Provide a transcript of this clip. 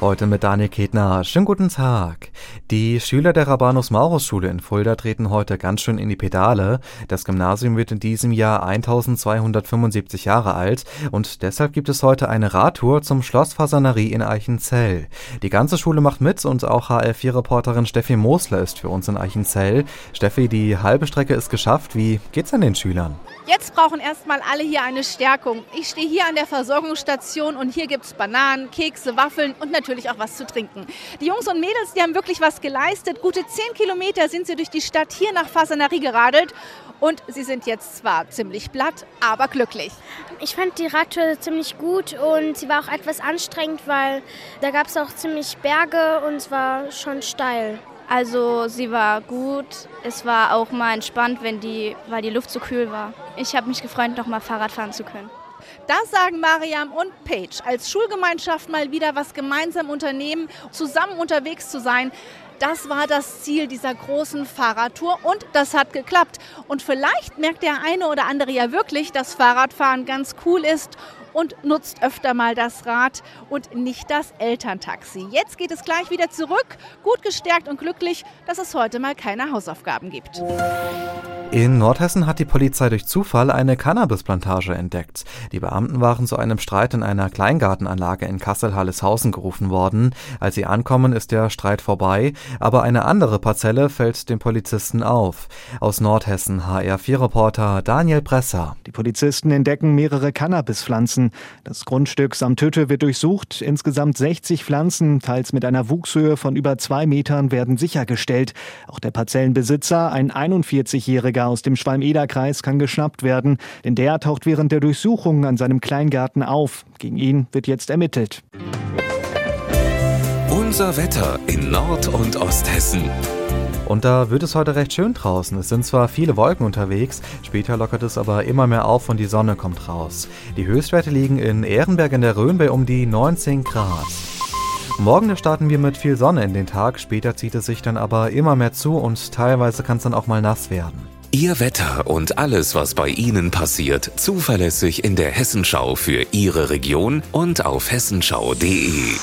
Heute mit Daniel Ketner. Schönen guten Tag. Die Schüler der Rabanus Maurus Schule in Fulda treten heute ganz schön in die Pedale. Das Gymnasium wird in diesem Jahr 1275 Jahre alt und deshalb gibt es heute eine Radtour zum Schloss Fasanerie in Eichenzell. Die ganze Schule macht mit und auch HL4-Reporterin Steffi Mosler ist für uns in Eichenzell. Steffi, die halbe Strecke ist geschafft. Wie geht's an den Schülern? Jetzt brauchen erstmal alle hier eine Stärkung. Ich stehe hier an der Versorgungsstation und hier gibt es Bananen, Kekse, Waffeln und natürlich auch was zu trinken. Die Jungs und Mädels, die haben wirklich was geleistet. Gute zehn Kilometer sind sie durch die Stadt hier nach Fasanerie geradelt und sie sind jetzt zwar ziemlich platt, aber glücklich. Ich fand die Radtour ziemlich gut und sie war auch etwas anstrengend, weil da gab es auch ziemlich Berge und es war schon steil. Also sie war gut. Es war auch mal entspannt, wenn die, weil die Luft so kühl war. Ich habe mich gefreut, noch mal Fahrrad fahren zu können. Das sagen Mariam und Paige. Als Schulgemeinschaft mal wieder was gemeinsam unternehmen, zusammen unterwegs zu sein. Das war das Ziel dieser großen Fahrradtour und das hat geklappt. Und vielleicht merkt der eine oder andere ja wirklich, dass Fahrradfahren ganz cool ist und nutzt öfter mal das Rad und nicht das Elterntaxi. Jetzt geht es gleich wieder zurück, gut gestärkt und glücklich, dass es heute mal keine Hausaufgaben gibt. In Nordhessen hat die Polizei durch Zufall eine Cannabisplantage entdeckt. Die Beamten waren zu einem Streit in einer Kleingartenanlage in Kassel-Halleshausen gerufen worden. Als sie ankommen, ist der Streit vorbei, aber eine andere Parzelle fällt den Polizisten auf. Aus Nordhessen HR4-Reporter Daniel Presser. Die Polizisten entdecken mehrere Cannabispflanzen. Das Grundstück samt Hütte wird durchsucht. Insgesamt 60 Pflanzen, teils mit einer Wuchshöhe von über zwei Metern, werden sichergestellt. Auch der Parzellenbesitzer, ein 41-jähriger Jäger aus dem Schwalm-Eder-Kreis kann geschnappt werden, denn der taucht während der Durchsuchung an seinem Kleingarten auf. Gegen ihn wird jetzt ermittelt. Unser Wetter in Nord- und Osthessen. Und da wird es heute recht schön draußen. Es sind zwar viele Wolken unterwegs, später lockert es aber immer mehr auf und die Sonne kommt raus. Die Höchstwerte liegen in Ehrenberg in der Rhön bei um die 19 Grad. Morgen starten wir mit viel Sonne in den Tag, später zieht es sich dann aber immer mehr zu und teilweise kann es dann auch mal nass werden. Ihr Wetter und alles, was bei Ihnen passiert, zuverlässig in der Hessenschau für Ihre Region und auf hessenschau.de.